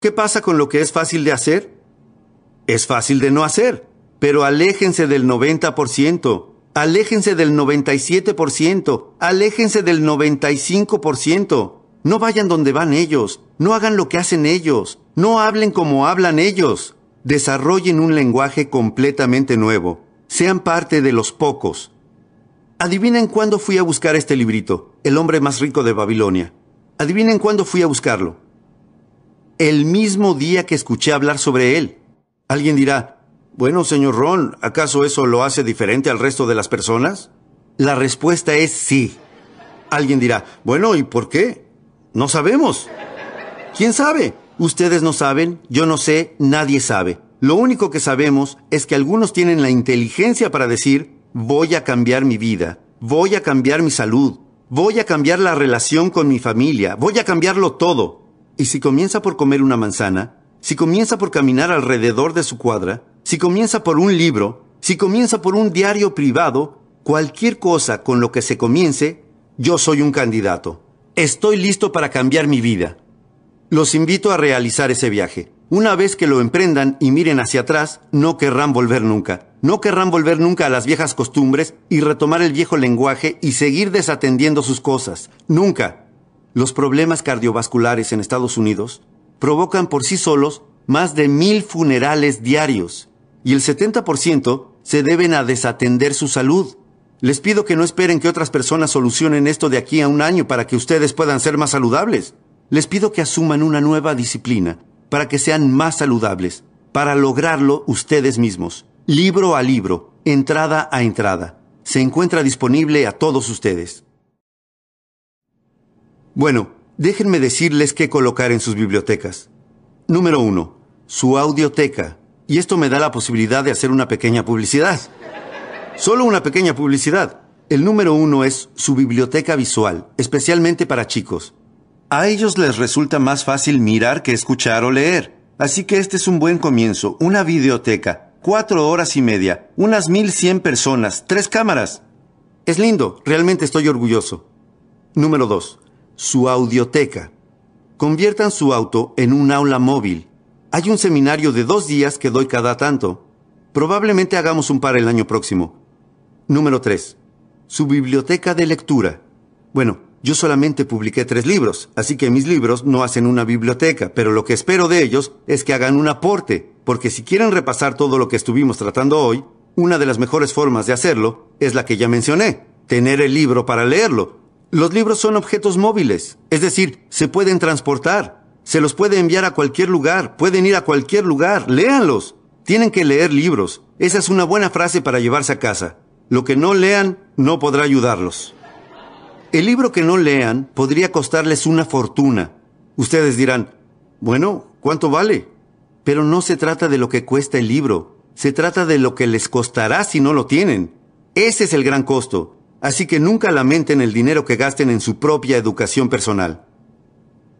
¿Qué pasa con lo que es fácil de hacer? Es fácil de no hacer, pero aléjense del 90%, aléjense del 97%, aléjense del 95%. No vayan donde van ellos, no hagan lo que hacen ellos, no hablen como hablan ellos. Desarrollen un lenguaje completamente nuevo. Sean parte de los pocos. Adivinen cuándo fui a buscar este librito, El hombre más rico de Babilonia. Adivinen cuándo fui a buscarlo. El mismo día que escuché hablar sobre él. Alguien dirá, bueno, señor Ron, ¿acaso eso lo hace diferente al resto de las personas? La respuesta es sí. Alguien dirá, bueno, ¿y por qué? No sabemos. ¿Quién sabe? Ustedes no saben, yo no sé, nadie sabe. Lo único que sabemos es que algunos tienen la inteligencia para decir, voy a cambiar mi vida, voy a cambiar mi salud, voy a cambiar la relación con mi familia, voy a cambiarlo todo. Y si comienza por comer una manzana, si comienza por caminar alrededor de su cuadra, si comienza por un libro, si comienza por un diario privado, cualquier cosa con lo que se comience, yo soy un candidato. Estoy listo para cambiar mi vida. Los invito a realizar ese viaje. Una vez que lo emprendan y miren hacia atrás, no querrán volver nunca. No querrán volver nunca a las viejas costumbres y retomar el viejo lenguaje y seguir desatendiendo sus cosas. Nunca. Los problemas cardiovasculares en Estados Unidos provocan por sí solos más de mil funerales diarios y el 70% se deben a desatender su salud. Les pido que no esperen que otras personas solucionen esto de aquí a un año para que ustedes puedan ser más saludables. Les pido que asuman una nueva disciplina para que sean más saludables, para lograrlo ustedes mismos. Libro a libro, entrada a entrada. Se encuentra disponible a todos ustedes. Bueno, déjenme decirles qué colocar en sus bibliotecas. Número uno, su audioteca. Y esto me da la posibilidad de hacer una pequeña publicidad. Solo una pequeña publicidad. El número uno es su biblioteca visual, especialmente para chicos. A ellos les resulta más fácil mirar que escuchar o leer. Así que este es un buen comienzo, una videoteca, cuatro horas y media, unas mil cien personas, tres cámaras. Es lindo, realmente estoy orgulloso. Número dos, su audioteca. Conviertan su auto en un aula móvil. Hay un seminario de dos días que doy cada tanto. Probablemente hagamos un par el año próximo. Número 3. Su biblioteca de lectura. Bueno, yo solamente publiqué tres libros, así que mis libros no hacen una biblioteca, pero lo que espero de ellos es que hagan un aporte, porque si quieren repasar todo lo que estuvimos tratando hoy, una de las mejores formas de hacerlo es la que ya mencioné, tener el libro para leerlo. Los libros son objetos móviles, es decir, se pueden transportar, se los puede enviar a cualquier lugar, pueden ir a cualquier lugar, léanlos. Tienen que leer libros. Esa es una buena frase para llevarse a casa. Lo que no lean no podrá ayudarlos. El libro que no lean podría costarles una fortuna. Ustedes dirán, bueno, ¿cuánto vale? Pero no se trata de lo que cuesta el libro, se trata de lo que les costará si no lo tienen. Ese es el gran costo. Así que nunca lamenten el dinero que gasten en su propia educación personal.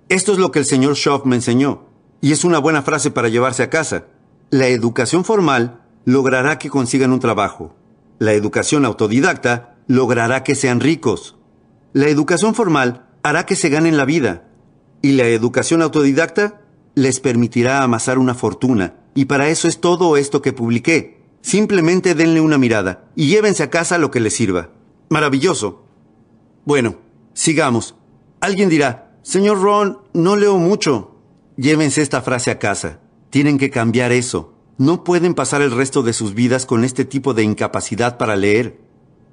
Esto es lo que el señor Schoff me enseñó, y es una buena frase para llevarse a casa. La educación formal logrará que consigan un trabajo. La educación autodidacta logrará que sean ricos. La educación formal hará que se ganen la vida. Y la educación autodidacta les permitirá amasar una fortuna. Y para eso es todo esto que publiqué. Simplemente denle una mirada y llévense a casa lo que les sirva. Maravilloso. Bueno, sigamos. Alguien dirá, Señor Ron, no leo mucho. Llévense esta frase a casa. Tienen que cambiar eso. No pueden pasar el resto de sus vidas con este tipo de incapacidad para leer.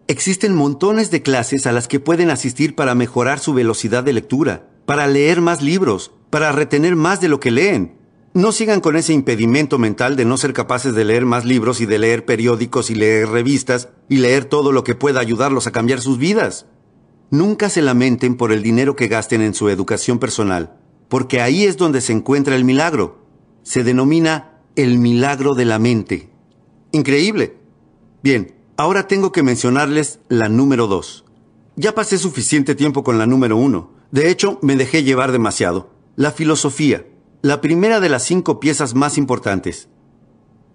Existen montones de clases a las que pueden asistir para mejorar su velocidad de lectura, para leer más libros, para retener más de lo que leen. No sigan con ese impedimento mental de no ser capaces de leer más libros y de leer periódicos y leer revistas y leer todo lo que pueda ayudarlos a cambiar sus vidas. Nunca se lamenten por el dinero que gasten en su educación personal, porque ahí es donde se encuentra el milagro. Se denomina el milagro de la mente. Increíble. Bien, ahora tengo que mencionarles la número dos. Ya pasé suficiente tiempo con la número uno. De hecho, me dejé llevar demasiado. La filosofía, la primera de las cinco piezas más importantes.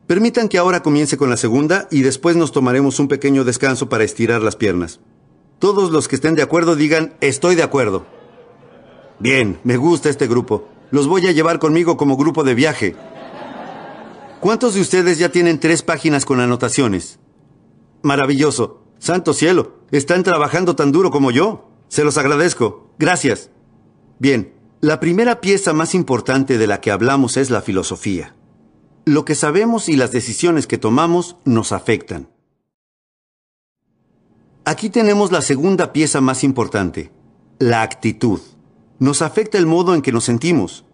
Permitan que ahora comience con la segunda y después nos tomaremos un pequeño descanso para estirar las piernas. Todos los que estén de acuerdo digan, estoy de acuerdo. Bien, me gusta este grupo. Los voy a llevar conmigo como grupo de viaje. ¿Cuántos de ustedes ya tienen tres páginas con anotaciones? Maravilloso. Santo cielo. Están trabajando tan duro como yo. Se los agradezco. Gracias. Bien, la primera pieza más importante de la que hablamos es la filosofía. Lo que sabemos y las decisiones que tomamos nos afectan. Aquí tenemos la segunda pieza más importante, la actitud. Nos afecta el modo en que nos sentimos.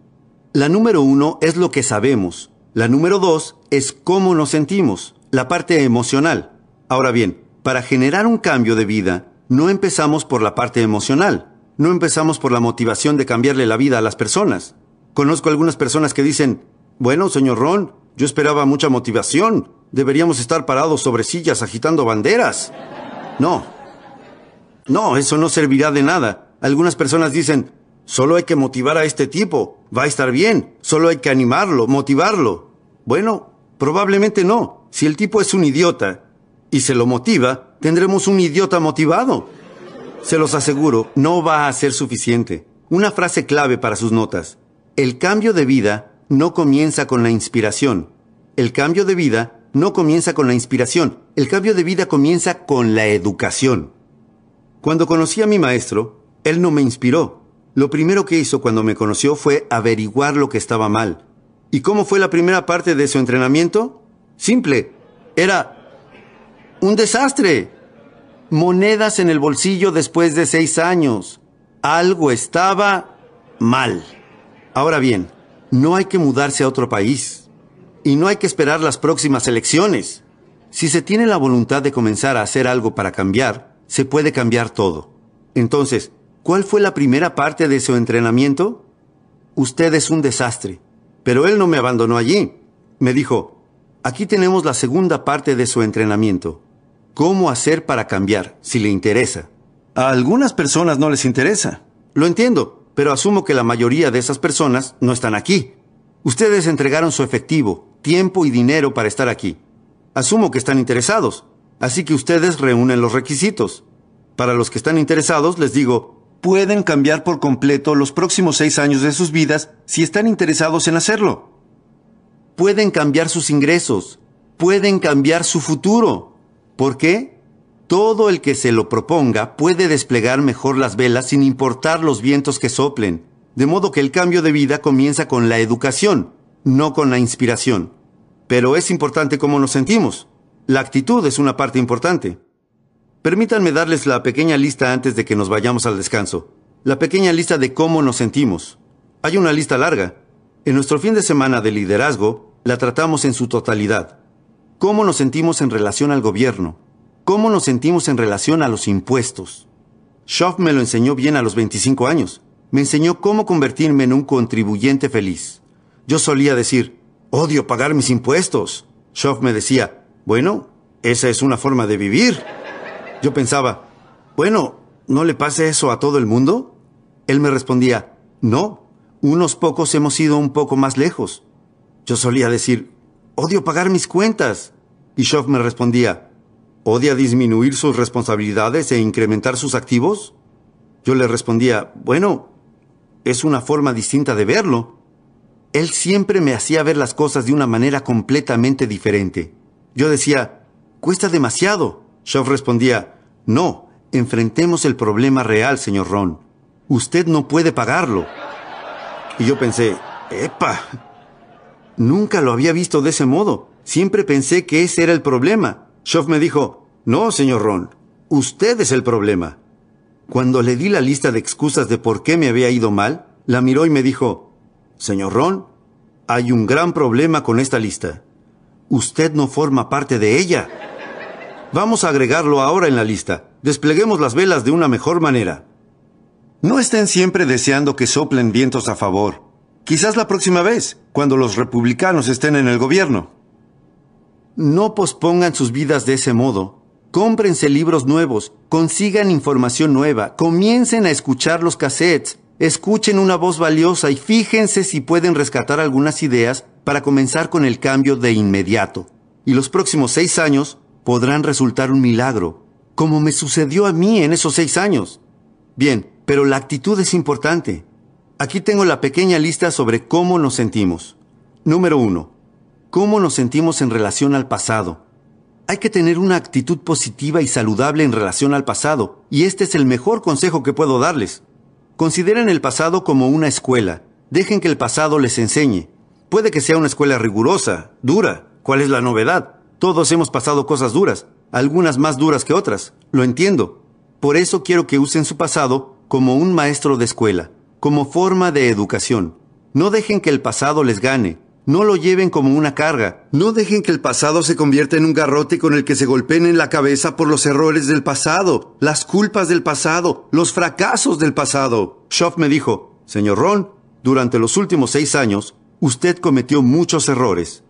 La número uno es lo que sabemos. La número dos es cómo nos sentimos, la parte emocional. Ahora bien, para generar un cambio de vida, no empezamos por la parte emocional. No empezamos por la motivación de cambiarle la vida a las personas. Conozco algunas personas que dicen, bueno, señor Ron, yo esperaba mucha motivación. Deberíamos estar parados sobre sillas agitando banderas. No. No, eso no servirá de nada. Algunas personas dicen, solo hay que motivar a este tipo. Va a estar bien. Solo hay que animarlo, motivarlo. Bueno, probablemente no. Si el tipo es un idiota y se lo motiva, tendremos un idiota motivado. Se los aseguro, no va a ser suficiente. Una frase clave para sus notas. El cambio de vida no comienza con la inspiración. El cambio de vida no comienza con la inspiración. El cambio de vida comienza con la educación. Cuando conocí a mi maestro, él no me inspiró. Lo primero que hizo cuando me conoció fue averiguar lo que estaba mal. ¿Y cómo fue la primera parte de su entrenamiento? Simple. Era un desastre monedas en el bolsillo después de seis años. Algo estaba mal. Ahora bien, no hay que mudarse a otro país. Y no hay que esperar las próximas elecciones. Si se tiene la voluntad de comenzar a hacer algo para cambiar, se puede cambiar todo. Entonces, ¿cuál fue la primera parte de su entrenamiento? Usted es un desastre. Pero él no me abandonó allí. Me dijo, aquí tenemos la segunda parte de su entrenamiento cómo hacer para cambiar, si le interesa. A algunas personas no les interesa. Lo entiendo, pero asumo que la mayoría de esas personas no están aquí. Ustedes entregaron su efectivo, tiempo y dinero para estar aquí. Asumo que están interesados, así que ustedes reúnen los requisitos. Para los que están interesados, les digo, pueden cambiar por completo los próximos seis años de sus vidas si están interesados en hacerlo. Pueden cambiar sus ingresos, pueden cambiar su futuro. ¿Por qué? Todo el que se lo proponga puede desplegar mejor las velas sin importar los vientos que soplen, de modo que el cambio de vida comienza con la educación, no con la inspiración. Pero es importante cómo nos sentimos. La actitud es una parte importante. Permítanme darles la pequeña lista antes de que nos vayamos al descanso. La pequeña lista de cómo nos sentimos. Hay una lista larga. En nuestro fin de semana de liderazgo la tratamos en su totalidad cómo nos sentimos en relación al gobierno, cómo nos sentimos en relación a los impuestos. Schoff me lo enseñó bien a los 25 años. Me enseñó cómo convertirme en un contribuyente feliz. Yo solía decir, odio pagar mis impuestos. Schoff me decía, bueno, esa es una forma de vivir. Yo pensaba, bueno, ¿no le pase eso a todo el mundo? Él me respondía, no, unos pocos hemos ido un poco más lejos. Yo solía decir, Odio pagar mis cuentas. Y Schoff me respondía, ¿odia disminuir sus responsabilidades e incrementar sus activos? Yo le respondía, bueno, es una forma distinta de verlo. Él siempre me hacía ver las cosas de una manera completamente diferente. Yo decía, cuesta demasiado. Schoff respondía, no, enfrentemos el problema real, señor Ron. Usted no puede pagarlo. Y yo pensé, epa, Nunca lo había visto de ese modo. Siempre pensé que ese era el problema. Schoff me dijo, no, señor Ron, usted es el problema. Cuando le di la lista de excusas de por qué me había ido mal, la miró y me dijo, señor Ron, hay un gran problema con esta lista. Usted no forma parte de ella. Vamos a agregarlo ahora en la lista. Despleguemos las velas de una mejor manera. No estén siempre deseando que soplen vientos a favor. Quizás la próxima vez, cuando los republicanos estén en el gobierno. No pospongan sus vidas de ese modo. Cómprense libros nuevos, consigan información nueva, comiencen a escuchar los cassettes, escuchen una voz valiosa y fíjense si pueden rescatar algunas ideas para comenzar con el cambio de inmediato. Y los próximos seis años podrán resultar un milagro, como me sucedió a mí en esos seis años. Bien, pero la actitud es importante. Aquí tengo la pequeña lista sobre cómo nos sentimos. Número 1. ¿Cómo nos sentimos en relación al pasado? Hay que tener una actitud positiva y saludable en relación al pasado, y este es el mejor consejo que puedo darles. Consideren el pasado como una escuela. Dejen que el pasado les enseñe. Puede que sea una escuela rigurosa, dura. ¿Cuál es la novedad? Todos hemos pasado cosas duras, algunas más duras que otras. Lo entiendo. Por eso quiero que usen su pasado como un maestro de escuela, como forma de educación. No dejen que el pasado les gane, no lo lleven como una carga. No dejen que el pasado se convierta en un garrote con el que se golpeen en la cabeza por los errores del pasado, las culpas del pasado, los fracasos del pasado. Schoff me dijo, Señor Ron, durante los últimos seis años, usted cometió muchos errores.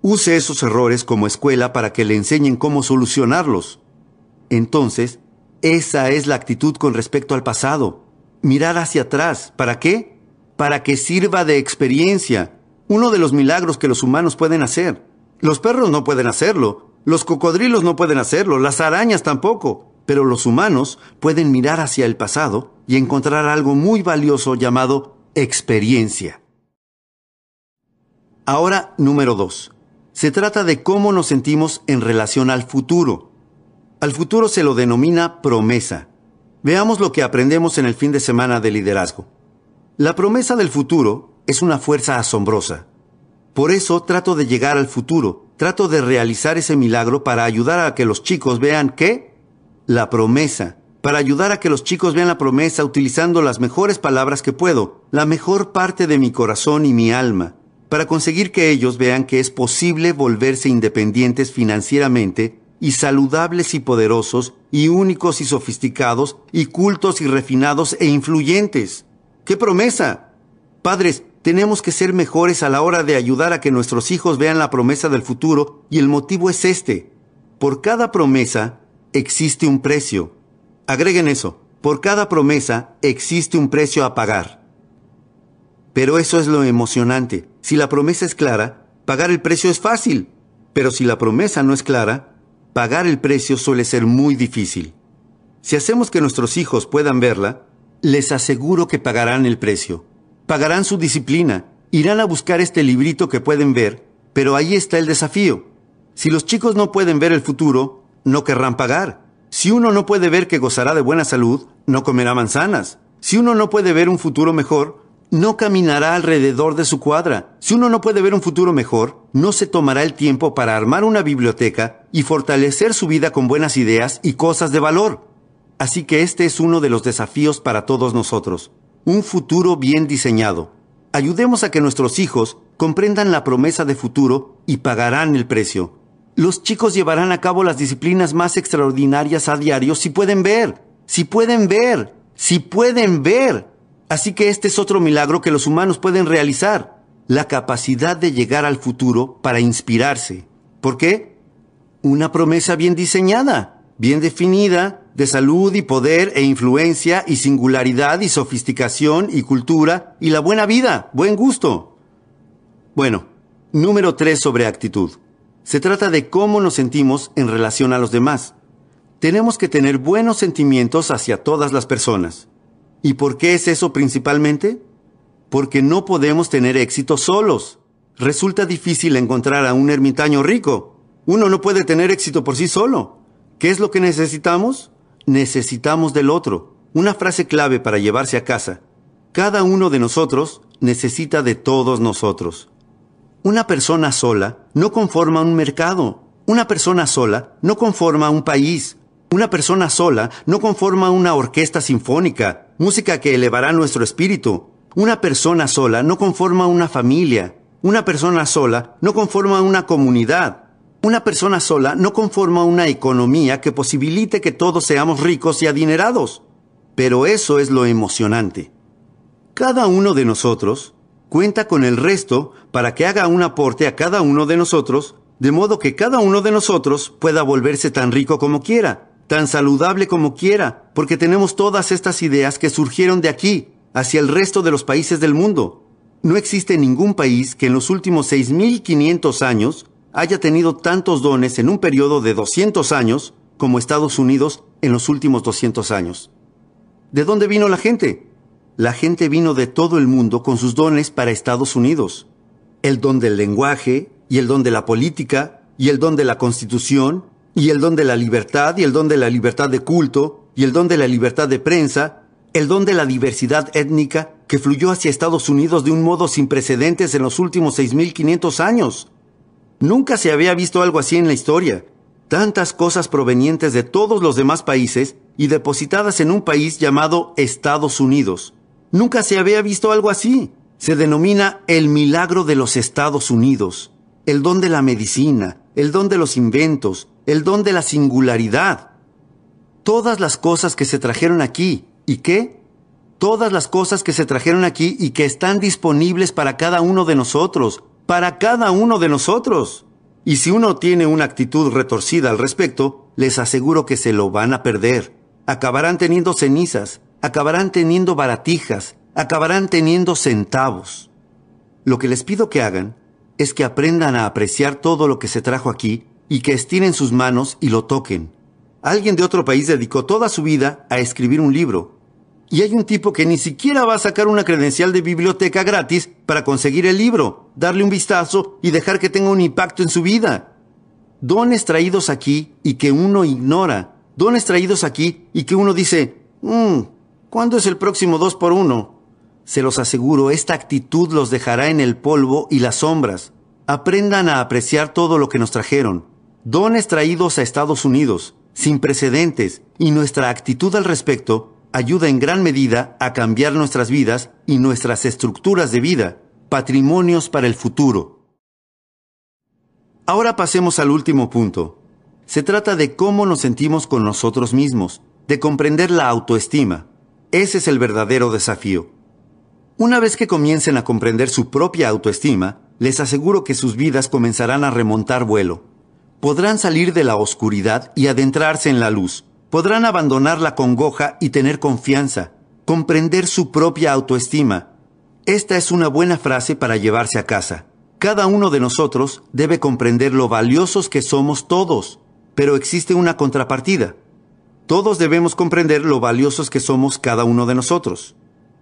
Use esos errores como escuela para que le enseñen cómo solucionarlos. Entonces, esa es la actitud con respecto al pasado. Mirar hacia atrás. ¿Para qué? Para que sirva de experiencia uno de los milagros que los humanos pueden hacer. Los perros no pueden hacerlo, los cocodrilos no pueden hacerlo, las arañas tampoco, pero los humanos pueden mirar hacia el pasado y encontrar algo muy valioso llamado experiencia. Ahora, número dos. Se trata de cómo nos sentimos en relación al futuro. Al futuro se lo denomina promesa. Veamos lo que aprendemos en el fin de semana de liderazgo. La promesa del futuro es una fuerza asombrosa. Por eso trato de llegar al futuro, trato de realizar ese milagro para ayudar a que los chicos vean qué? La promesa. Para ayudar a que los chicos vean la promesa utilizando las mejores palabras que puedo, la mejor parte de mi corazón y mi alma, para conseguir que ellos vean que es posible volverse independientes financieramente y saludables y poderosos y únicos y sofisticados y cultos y refinados e influyentes. ¡Qué promesa! Padres, tenemos que ser mejores a la hora de ayudar a que nuestros hijos vean la promesa del futuro y el motivo es este. Por cada promesa existe un precio. Agreguen eso. Por cada promesa existe un precio a pagar. Pero eso es lo emocionante. Si la promesa es clara, pagar el precio es fácil. Pero si la promesa no es clara, pagar el precio suele ser muy difícil. Si hacemos que nuestros hijos puedan verla, les aseguro que pagarán el precio pagarán su disciplina, irán a buscar este librito que pueden ver, pero ahí está el desafío. Si los chicos no pueden ver el futuro, no querrán pagar. Si uno no puede ver que gozará de buena salud, no comerá manzanas. Si uno no puede ver un futuro mejor, no caminará alrededor de su cuadra. Si uno no puede ver un futuro mejor, no se tomará el tiempo para armar una biblioteca y fortalecer su vida con buenas ideas y cosas de valor. Así que este es uno de los desafíos para todos nosotros un futuro bien diseñado. Ayudemos a que nuestros hijos comprendan la promesa de futuro y pagarán el precio. Los chicos llevarán a cabo las disciplinas más extraordinarias a diario si pueden ver, si pueden ver, si pueden ver. Así que este es otro milagro que los humanos pueden realizar, la capacidad de llegar al futuro para inspirarse. ¿Por qué? Una promesa bien diseñada, bien definida, de salud y poder e influencia y singularidad y sofisticación y cultura y la buena vida, buen gusto. Bueno, número tres sobre actitud. Se trata de cómo nos sentimos en relación a los demás. Tenemos que tener buenos sentimientos hacia todas las personas. ¿Y por qué es eso principalmente? Porque no podemos tener éxito solos. Resulta difícil encontrar a un ermitaño rico. Uno no puede tener éxito por sí solo. ¿Qué es lo que necesitamos? necesitamos del otro. Una frase clave para llevarse a casa. Cada uno de nosotros necesita de todos nosotros. Una persona sola no conforma un mercado. Una persona sola no conforma un país. Una persona sola no conforma una orquesta sinfónica, música que elevará nuestro espíritu. Una persona sola no conforma una familia. Una persona sola no conforma una comunidad. Una persona sola no conforma una economía que posibilite que todos seamos ricos y adinerados. Pero eso es lo emocionante. Cada uno de nosotros cuenta con el resto para que haga un aporte a cada uno de nosotros, de modo que cada uno de nosotros pueda volverse tan rico como quiera, tan saludable como quiera, porque tenemos todas estas ideas que surgieron de aquí, hacia el resto de los países del mundo. No existe ningún país que en los últimos 6.500 años haya tenido tantos dones en un periodo de 200 años como Estados Unidos en los últimos 200 años. ¿De dónde vino la gente? la gente vino de todo el mundo con sus dones para Estados Unidos. El don del lenguaje, y el don de la política, y el don de la constitución, y el don de la libertad, y el don de la libertad de culto, y el don de la libertad de prensa, el don de la diversidad étnica que fluyó hacia Estados Unidos de un modo sin precedentes en los últimos 6.500 años. Nunca se había visto algo así en la historia. Tantas cosas provenientes de todos los demás países y depositadas en un país llamado Estados Unidos. Nunca se había visto algo así. Se denomina el milagro de los Estados Unidos, el don de la medicina, el don de los inventos, el don de la singularidad. Todas las cosas que se trajeron aquí, ¿y qué? Todas las cosas que se trajeron aquí y que están disponibles para cada uno de nosotros, para cada uno de nosotros. Y si uno tiene una actitud retorcida al respecto, les aseguro que se lo van a perder. Acabarán teniendo cenizas, acabarán teniendo baratijas, acabarán teniendo centavos. Lo que les pido que hagan es que aprendan a apreciar todo lo que se trajo aquí y que estiren sus manos y lo toquen. Alguien de otro país dedicó toda su vida a escribir un libro. Y hay un tipo que ni siquiera va a sacar una credencial de biblioteca gratis para conseguir el libro, darle un vistazo y dejar que tenga un impacto en su vida. Dones traídos aquí y que uno ignora. Dones traídos aquí y que uno dice, mmm, ¿cuándo es el próximo dos por uno? Se los aseguro, esta actitud los dejará en el polvo y las sombras. Aprendan a apreciar todo lo que nos trajeron. Dones traídos a Estados Unidos, sin precedentes, y nuestra actitud al respecto ayuda en gran medida a cambiar nuestras vidas y nuestras estructuras de vida, patrimonios para el futuro. Ahora pasemos al último punto. Se trata de cómo nos sentimos con nosotros mismos, de comprender la autoestima. Ese es el verdadero desafío. Una vez que comiencen a comprender su propia autoestima, les aseguro que sus vidas comenzarán a remontar vuelo. Podrán salir de la oscuridad y adentrarse en la luz podrán abandonar la congoja y tener confianza, comprender su propia autoestima. Esta es una buena frase para llevarse a casa. Cada uno de nosotros debe comprender lo valiosos que somos todos, pero existe una contrapartida. Todos debemos comprender lo valiosos que somos cada uno de nosotros.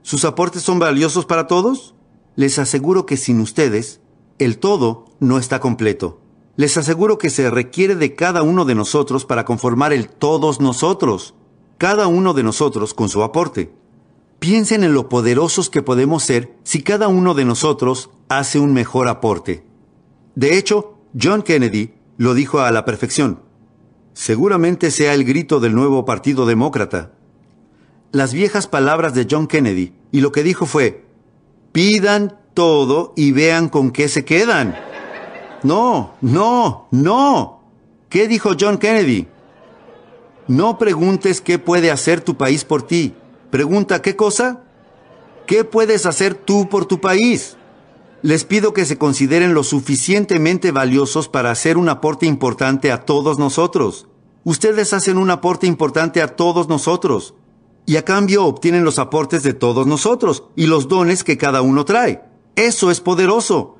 ¿Sus aportes son valiosos para todos? Les aseguro que sin ustedes, el todo no está completo. Les aseguro que se requiere de cada uno de nosotros para conformar el todos nosotros, cada uno de nosotros con su aporte. Piensen en lo poderosos que podemos ser si cada uno de nosotros hace un mejor aporte. De hecho, John Kennedy lo dijo a la perfección. Seguramente sea el grito del nuevo Partido Demócrata. Las viejas palabras de John Kennedy y lo que dijo fue, pidan todo y vean con qué se quedan. No, no, no. ¿Qué dijo John Kennedy? No preguntes qué puede hacer tu país por ti. Pregunta qué cosa. ¿Qué puedes hacer tú por tu país? Les pido que se consideren lo suficientemente valiosos para hacer un aporte importante a todos nosotros. Ustedes hacen un aporte importante a todos nosotros. Y a cambio obtienen los aportes de todos nosotros y los dones que cada uno trae. Eso es poderoso.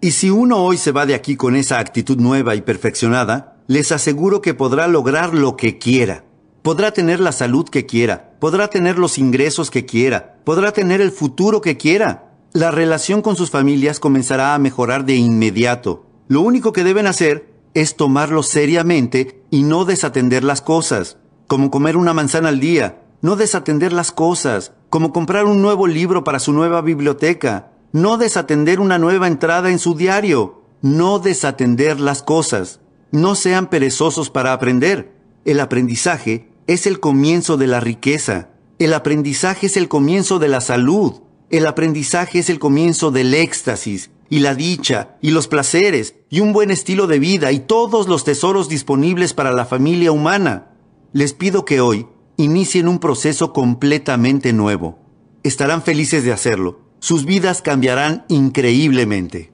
Y si uno hoy se va de aquí con esa actitud nueva y perfeccionada, les aseguro que podrá lograr lo que quiera. Podrá tener la salud que quiera, podrá tener los ingresos que quiera, podrá tener el futuro que quiera. La relación con sus familias comenzará a mejorar de inmediato. Lo único que deben hacer es tomarlo seriamente y no desatender las cosas, como comer una manzana al día, no desatender las cosas, como comprar un nuevo libro para su nueva biblioteca, no desatender una nueva entrada en su diario, no desatender las cosas. No sean perezosos para aprender. El aprendizaje es el comienzo de la riqueza. El aprendizaje es el comienzo de la salud. El aprendizaje es el comienzo del éxtasis y la dicha y los placeres y un buen estilo de vida y todos los tesoros disponibles para la familia humana. Les pido que hoy inicien un proceso completamente nuevo. Estarán felices de hacerlo sus vidas cambiarán increíblemente.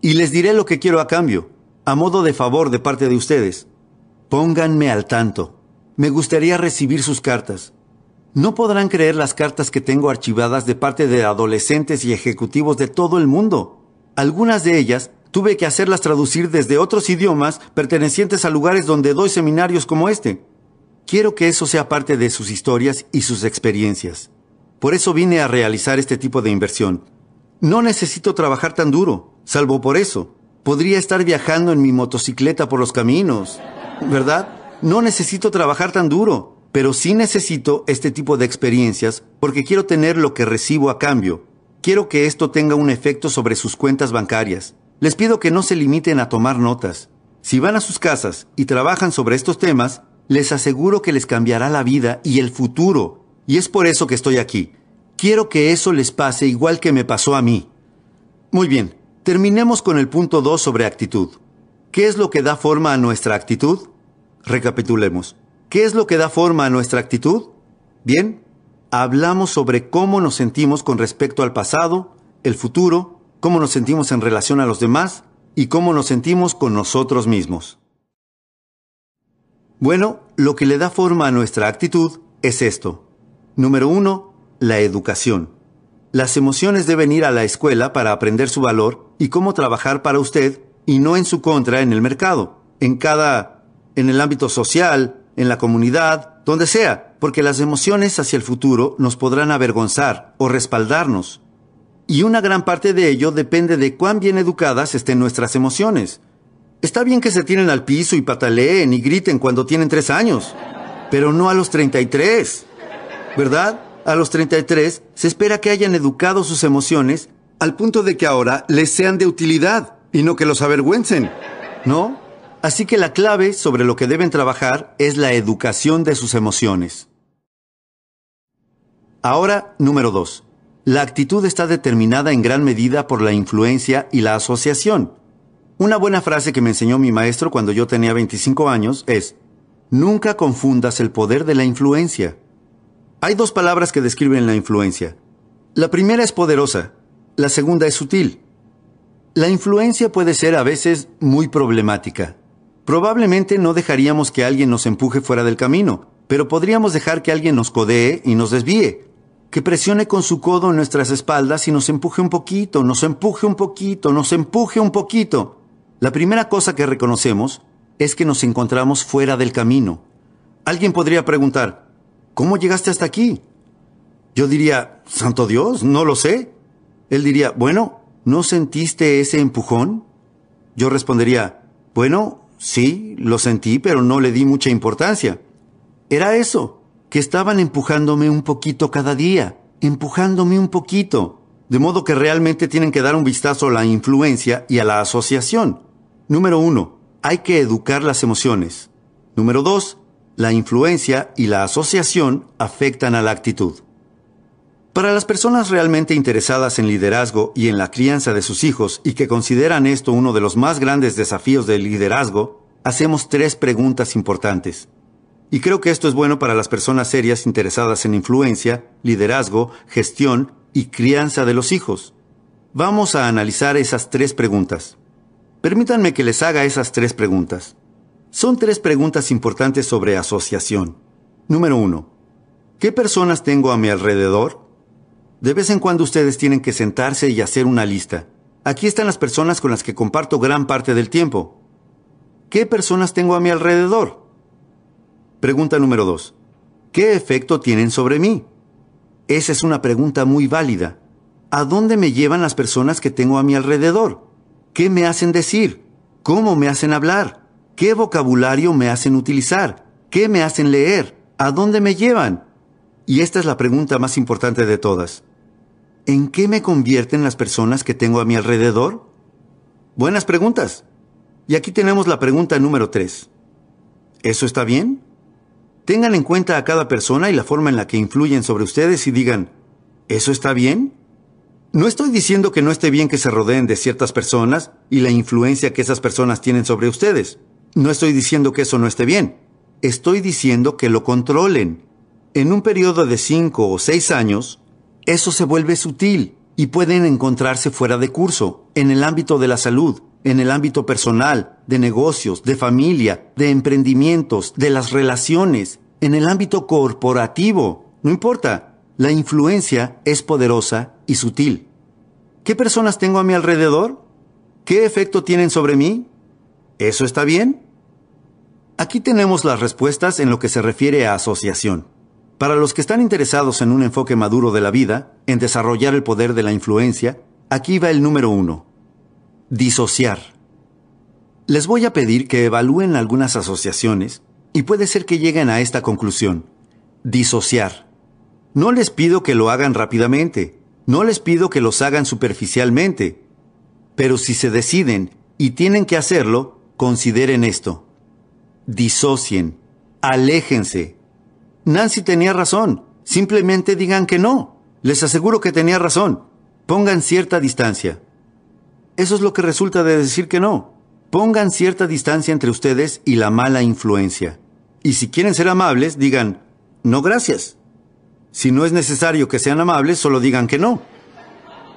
Y les diré lo que quiero a cambio, a modo de favor de parte de ustedes. Pónganme al tanto. Me gustaría recibir sus cartas. No podrán creer las cartas que tengo archivadas de parte de adolescentes y ejecutivos de todo el mundo. Algunas de ellas tuve que hacerlas traducir desde otros idiomas pertenecientes a lugares donde doy seminarios como este. Quiero que eso sea parte de sus historias y sus experiencias. Por eso vine a realizar este tipo de inversión. No necesito trabajar tan duro, salvo por eso. Podría estar viajando en mi motocicleta por los caminos, ¿verdad? No necesito trabajar tan duro, pero sí necesito este tipo de experiencias porque quiero tener lo que recibo a cambio. Quiero que esto tenga un efecto sobre sus cuentas bancarias. Les pido que no se limiten a tomar notas. Si van a sus casas y trabajan sobre estos temas, les aseguro que les cambiará la vida y el futuro. Y es por eso que estoy aquí. Quiero que eso les pase igual que me pasó a mí. Muy bien, terminemos con el punto 2 sobre actitud. ¿Qué es lo que da forma a nuestra actitud? Recapitulemos. ¿Qué es lo que da forma a nuestra actitud? Bien, hablamos sobre cómo nos sentimos con respecto al pasado, el futuro, cómo nos sentimos en relación a los demás y cómo nos sentimos con nosotros mismos. Bueno, lo que le da forma a nuestra actitud es esto. Número uno, la educación. Las emociones deben ir a la escuela para aprender su valor y cómo trabajar para usted y no en su contra en el mercado, en cada, en el ámbito social, en la comunidad, donde sea, porque las emociones hacia el futuro nos podrán avergonzar o respaldarnos. Y una gran parte de ello depende de cuán bien educadas estén nuestras emociones. Está bien que se tiren al piso y pataleen y griten cuando tienen tres años, pero no a los 33. ¿Verdad? A los 33 se espera que hayan educado sus emociones al punto de que ahora les sean de utilidad y no que los avergüencen. ¿No? Así que la clave sobre lo que deben trabajar es la educación de sus emociones. Ahora, número 2. La actitud está determinada en gran medida por la influencia y la asociación. Una buena frase que me enseñó mi maestro cuando yo tenía 25 años es, nunca confundas el poder de la influencia. Hay dos palabras que describen la influencia. La primera es poderosa, la segunda es sutil. La influencia puede ser a veces muy problemática. Probablemente no dejaríamos que alguien nos empuje fuera del camino, pero podríamos dejar que alguien nos codee y nos desvíe, que presione con su codo en nuestras espaldas y nos empuje un poquito, nos empuje un poquito, nos empuje un poquito. La primera cosa que reconocemos es que nos encontramos fuera del camino. Alguien podría preguntar, ¿cómo llegaste hasta aquí? Yo diría, Santo Dios, no lo sé. Él diría, bueno, ¿no sentiste ese empujón? Yo respondería, bueno, sí, lo sentí, pero no le di mucha importancia. Era eso, que estaban empujándome un poquito cada día, empujándome un poquito, de modo que realmente tienen que dar un vistazo a la influencia y a la asociación. Número uno, hay que educar las emociones. Número dos, la influencia y la asociación afectan a la actitud. Para las personas realmente interesadas en liderazgo y en la crianza de sus hijos y que consideran esto uno de los más grandes desafíos del liderazgo, hacemos tres preguntas importantes. Y creo que esto es bueno para las personas serias interesadas en influencia, liderazgo, gestión y crianza de los hijos. Vamos a analizar esas tres preguntas. Permítanme que les haga esas tres preguntas. Son tres preguntas importantes sobre asociación. Número uno. ¿Qué personas tengo a mi alrededor? De vez en cuando ustedes tienen que sentarse y hacer una lista. Aquí están las personas con las que comparto gran parte del tiempo. ¿Qué personas tengo a mi alrededor? Pregunta número dos. ¿Qué efecto tienen sobre mí? Esa es una pregunta muy válida. ¿A dónde me llevan las personas que tengo a mi alrededor? ¿Qué me hacen decir? ¿Cómo me hacen hablar? ¿Qué vocabulario me hacen utilizar? ¿Qué me hacen leer? ¿A dónde me llevan? Y esta es la pregunta más importante de todas. ¿En qué me convierten las personas que tengo a mi alrededor? Buenas preguntas. Y aquí tenemos la pregunta número 3. ¿Eso está bien? Tengan en cuenta a cada persona y la forma en la que influyen sobre ustedes y digan, ¿eso está bien? No estoy diciendo que no esté bien que se rodeen de ciertas personas y la influencia que esas personas tienen sobre ustedes. No estoy diciendo que eso no esté bien. Estoy diciendo que lo controlen. En un periodo de cinco o seis años, eso se vuelve sutil y pueden encontrarse fuera de curso, en el ámbito de la salud, en el ámbito personal, de negocios, de familia, de emprendimientos, de las relaciones, en el ámbito corporativo. No importa, la influencia es poderosa y sutil. ¿Qué personas tengo a mi alrededor? ¿Qué efecto tienen sobre mí? ¿Eso está bien? Aquí tenemos las respuestas en lo que se refiere a asociación. Para los que están interesados en un enfoque maduro de la vida, en desarrollar el poder de la influencia, aquí va el número uno. Disociar. Les voy a pedir que evalúen algunas asociaciones y puede ser que lleguen a esta conclusión. Disociar. No les pido que lo hagan rápidamente, no les pido que los hagan superficialmente, pero si se deciden y tienen que hacerlo, consideren esto. Disocien, aléjense, Nancy tenía razón. Simplemente digan que no. Les aseguro que tenía razón. Pongan cierta distancia. Eso es lo que resulta de decir que no. Pongan cierta distancia entre ustedes y la mala influencia. Y si quieren ser amables, digan, no gracias. Si no es necesario que sean amables, solo digan que no.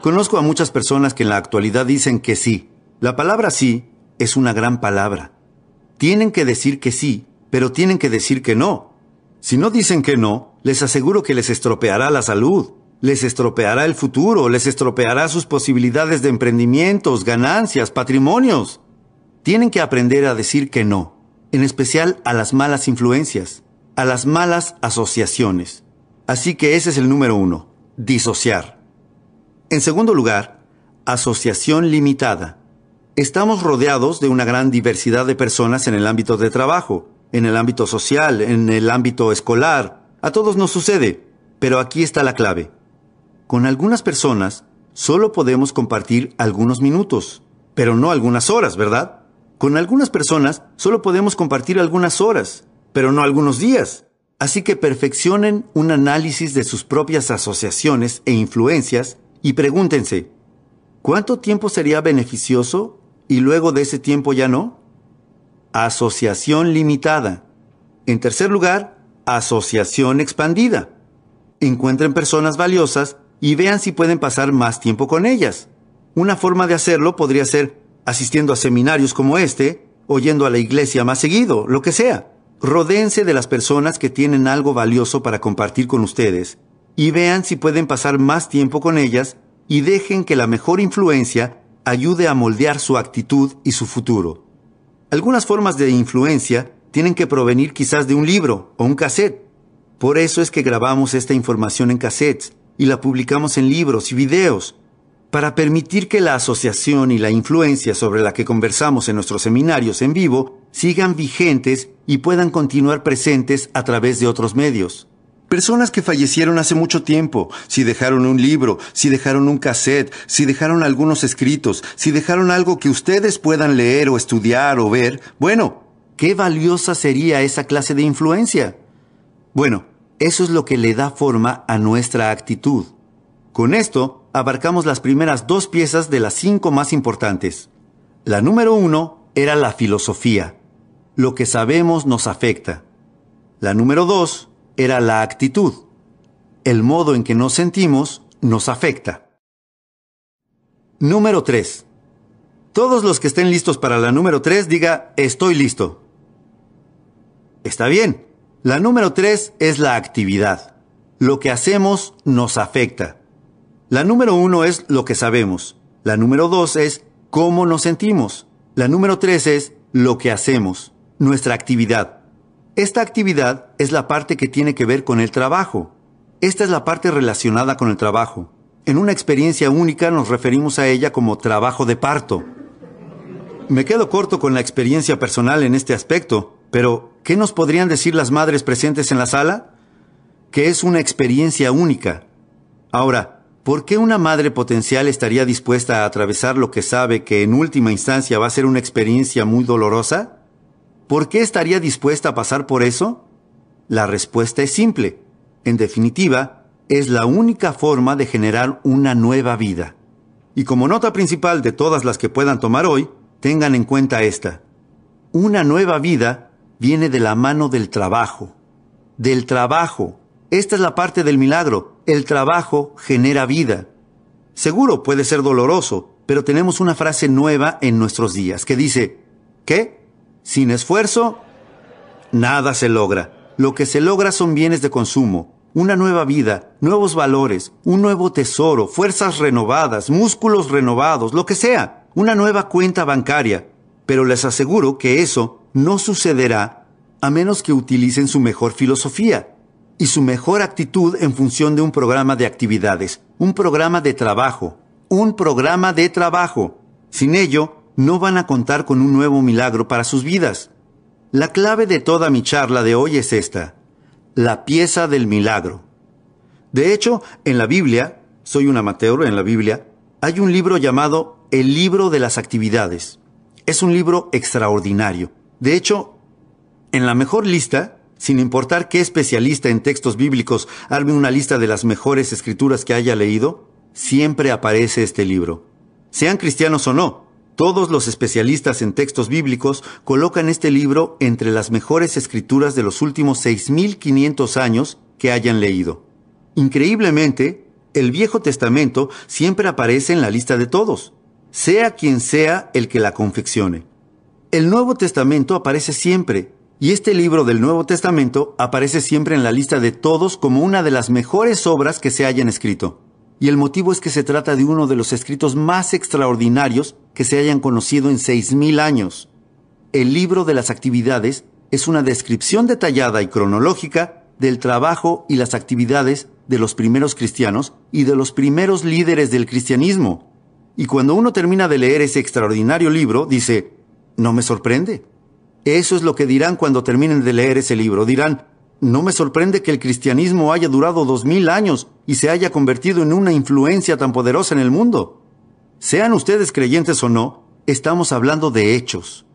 Conozco a muchas personas que en la actualidad dicen que sí. La palabra sí es una gran palabra. Tienen que decir que sí, pero tienen que decir que no. Si no dicen que no, les aseguro que les estropeará la salud, les estropeará el futuro, les estropeará sus posibilidades de emprendimientos, ganancias, patrimonios. Tienen que aprender a decir que no, en especial a las malas influencias, a las malas asociaciones. Así que ese es el número uno, disociar. En segundo lugar, asociación limitada. Estamos rodeados de una gran diversidad de personas en el ámbito de trabajo, en el ámbito social, en el ámbito escolar. A todos nos sucede, pero aquí está la clave. Con algunas personas solo podemos compartir algunos minutos, pero no algunas horas, ¿verdad? Con algunas personas solo podemos compartir algunas horas, pero no algunos días. Así que perfeccionen un análisis de sus propias asociaciones e influencias y pregúntense, ¿cuánto tiempo sería beneficioso y luego de ese tiempo ya no? asociación limitada. En tercer lugar, asociación expandida. Encuentren personas valiosas y vean si pueden pasar más tiempo con ellas. Una forma de hacerlo podría ser asistiendo a seminarios como este, oyendo a la iglesia más seguido, lo que sea. Rodéense de las personas que tienen algo valioso para compartir con ustedes y vean si pueden pasar más tiempo con ellas y dejen que la mejor influencia ayude a moldear su actitud y su futuro. Algunas formas de influencia tienen que provenir quizás de un libro o un cassette. Por eso es que grabamos esta información en cassettes y la publicamos en libros y videos, para permitir que la asociación y la influencia sobre la que conversamos en nuestros seminarios en vivo sigan vigentes y puedan continuar presentes a través de otros medios. Personas que fallecieron hace mucho tiempo, si dejaron un libro, si dejaron un cassette, si dejaron algunos escritos, si dejaron algo que ustedes puedan leer o estudiar o ver, bueno, qué valiosa sería esa clase de influencia. Bueno, eso es lo que le da forma a nuestra actitud. Con esto, abarcamos las primeras dos piezas de las cinco más importantes. La número uno era la filosofía. Lo que sabemos nos afecta. La número dos era la actitud. El modo en que nos sentimos nos afecta. Número 3. Todos los que estén listos para la número 3 diga estoy listo. Está bien. La número 3 es la actividad. Lo que hacemos nos afecta. La número 1 es lo que sabemos. La número 2 es cómo nos sentimos. La número 3 es lo que hacemos, nuestra actividad. Esta actividad es la parte que tiene que ver con el trabajo. Esta es la parte relacionada con el trabajo. En una experiencia única nos referimos a ella como trabajo de parto. Me quedo corto con la experiencia personal en este aspecto, pero ¿qué nos podrían decir las madres presentes en la sala? Que es una experiencia única. Ahora, ¿por qué una madre potencial estaría dispuesta a atravesar lo que sabe que en última instancia va a ser una experiencia muy dolorosa? ¿Por qué estaría dispuesta a pasar por eso? La respuesta es simple. En definitiva, es la única forma de generar una nueva vida. Y como nota principal de todas las que puedan tomar hoy, tengan en cuenta esta. Una nueva vida viene de la mano del trabajo. Del trabajo. Esta es la parte del milagro. El trabajo genera vida. Seguro puede ser doloroso, pero tenemos una frase nueva en nuestros días que dice, ¿qué? Sin esfuerzo, nada se logra. Lo que se logra son bienes de consumo, una nueva vida, nuevos valores, un nuevo tesoro, fuerzas renovadas, músculos renovados, lo que sea, una nueva cuenta bancaria. Pero les aseguro que eso no sucederá a menos que utilicen su mejor filosofía. y su mejor actitud en función de un programa de actividades, un programa de trabajo, un programa de trabajo. Sin ello, no van a contar con un nuevo milagro para sus vidas. La clave de toda mi charla de hoy es esta, la pieza del milagro. De hecho, en la Biblia, soy un amateur en la Biblia, hay un libro llamado El libro de las actividades. Es un libro extraordinario. De hecho, en la mejor lista, sin importar qué especialista en textos bíblicos arme una lista de las mejores escrituras que haya leído, siempre aparece este libro. Sean cristianos o no, todos los especialistas en textos bíblicos colocan este libro entre las mejores escrituras de los últimos 6.500 años que hayan leído. Increíblemente, el Viejo Testamento siempre aparece en la lista de todos, sea quien sea el que la confeccione. El Nuevo Testamento aparece siempre, y este libro del Nuevo Testamento aparece siempre en la lista de todos como una de las mejores obras que se hayan escrito. Y el motivo es que se trata de uno de los escritos más extraordinarios que se hayan conocido en 6.000 años. El libro de las actividades es una descripción detallada y cronológica del trabajo y las actividades de los primeros cristianos y de los primeros líderes del cristianismo. Y cuando uno termina de leer ese extraordinario libro, dice, no me sorprende. Eso es lo que dirán cuando terminen de leer ese libro. Dirán, no me sorprende que el cristianismo haya durado dos mil años y se haya convertido en una influencia tan poderosa en el mundo. Sean ustedes creyentes o no, estamos hablando de hechos.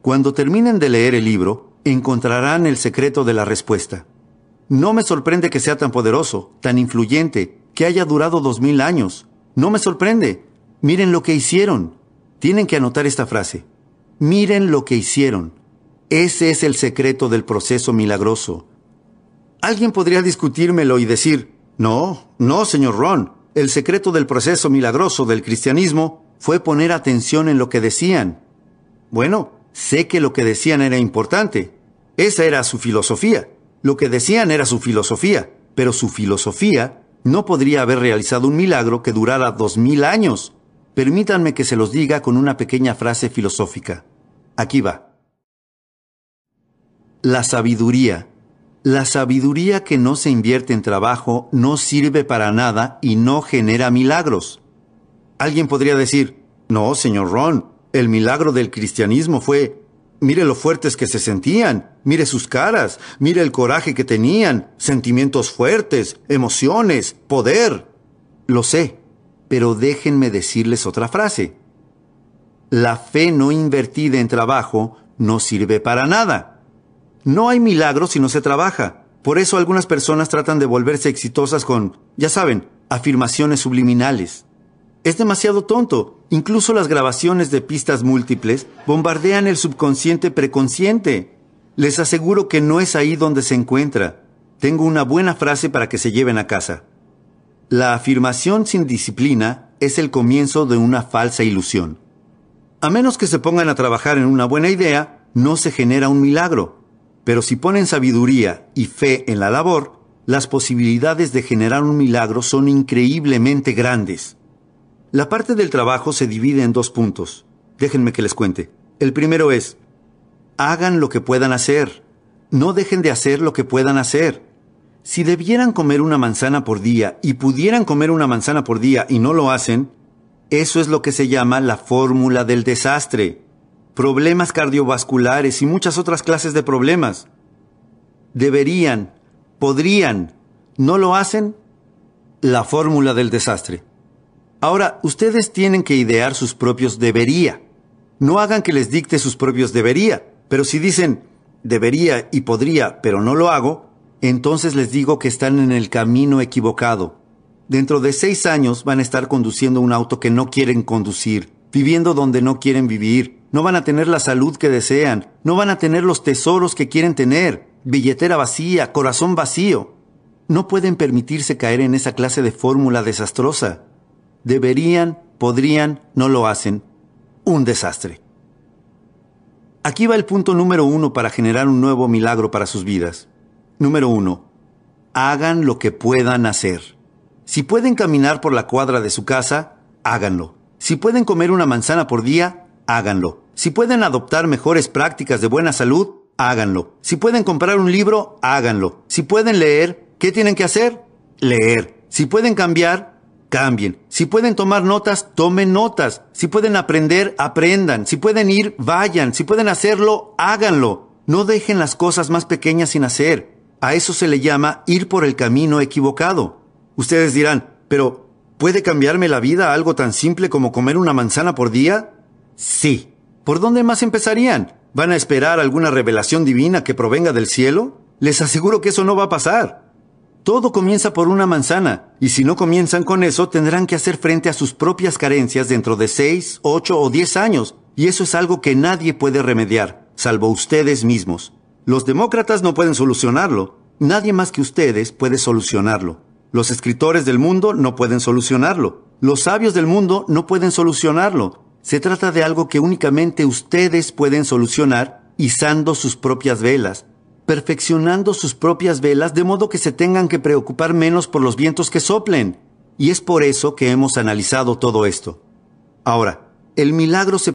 Cuando terminen de leer el libro, encontrarán el secreto de la respuesta. No me sorprende que sea tan poderoso, tan influyente, que haya durado dos mil años. No me sorprende. Miren lo que hicieron. Tienen que anotar esta frase. Miren lo que hicieron. Ese es el secreto del proceso milagroso. Alguien podría discutírmelo y decir, no, no, señor Ron, el secreto del proceso milagroso del cristianismo fue poner atención en lo que decían. Bueno, sé que lo que decían era importante. Esa era su filosofía. Lo que decían era su filosofía, pero su filosofía no podría haber realizado un milagro que durara dos mil años. Permítanme que se los diga con una pequeña frase filosófica. Aquí va. La sabiduría la sabiduría que no se invierte en trabajo no sirve para nada y no genera milagros. Alguien podría decir, no, señor Ron, el milagro del cristianismo fue, mire lo fuertes que se sentían, mire sus caras, mire el coraje que tenían, sentimientos fuertes, emociones, poder. Lo sé, pero déjenme decirles otra frase. La fe no invertida en trabajo no sirve para nada. No hay milagro si no se trabaja. Por eso algunas personas tratan de volverse exitosas con, ya saben, afirmaciones subliminales. Es demasiado tonto. Incluso las grabaciones de pistas múltiples bombardean el subconsciente preconsciente. Les aseguro que no es ahí donde se encuentra. Tengo una buena frase para que se lleven a casa. La afirmación sin disciplina es el comienzo de una falsa ilusión. A menos que se pongan a trabajar en una buena idea, no se genera un milagro. Pero si ponen sabiduría y fe en la labor, las posibilidades de generar un milagro son increíblemente grandes. La parte del trabajo se divide en dos puntos. Déjenme que les cuente. El primero es, hagan lo que puedan hacer. No dejen de hacer lo que puedan hacer. Si debieran comer una manzana por día y pudieran comer una manzana por día y no lo hacen, eso es lo que se llama la fórmula del desastre problemas cardiovasculares y muchas otras clases de problemas. Deberían, podrían, ¿no lo hacen? La fórmula del desastre. Ahora, ustedes tienen que idear sus propios debería. No hagan que les dicte sus propios debería, pero si dicen debería y podría, pero no lo hago, entonces les digo que están en el camino equivocado. Dentro de seis años van a estar conduciendo un auto que no quieren conducir, viviendo donde no quieren vivir, no van a tener la salud que desean, no van a tener los tesoros que quieren tener, billetera vacía, corazón vacío. No pueden permitirse caer en esa clase de fórmula desastrosa. Deberían, podrían, no lo hacen. Un desastre. Aquí va el punto número uno para generar un nuevo milagro para sus vidas. Número uno, hagan lo que puedan hacer. Si pueden caminar por la cuadra de su casa, háganlo. Si pueden comer una manzana por día, háganlo. Si pueden adoptar mejores prácticas de buena salud, háganlo. Si pueden comprar un libro, háganlo. Si pueden leer, ¿qué tienen que hacer? Leer. Si pueden cambiar, cambien. Si pueden tomar notas, tomen notas. Si pueden aprender, aprendan. Si pueden ir, vayan. Si pueden hacerlo, háganlo. No dejen las cosas más pequeñas sin hacer. A eso se le llama ir por el camino equivocado. Ustedes dirán, pero ¿puede cambiarme la vida algo tan simple como comer una manzana por día? Sí. ¿Por dónde más empezarían? ¿Van a esperar alguna revelación divina que provenga del cielo? Les aseguro que eso no va a pasar. Todo comienza por una manzana, y si no comienzan con eso, tendrán que hacer frente a sus propias carencias dentro de seis, ocho o diez años, y eso es algo que nadie puede remediar, salvo ustedes mismos. Los demócratas no pueden solucionarlo, nadie más que ustedes puede solucionarlo. Los escritores del mundo no pueden solucionarlo, los sabios del mundo no pueden solucionarlo. Se trata de algo que únicamente ustedes pueden solucionar izando sus propias velas, perfeccionando sus propias velas de modo que se tengan que preocupar menos por los vientos que soplen. Y es por eso que hemos analizado todo esto. Ahora, el milagro se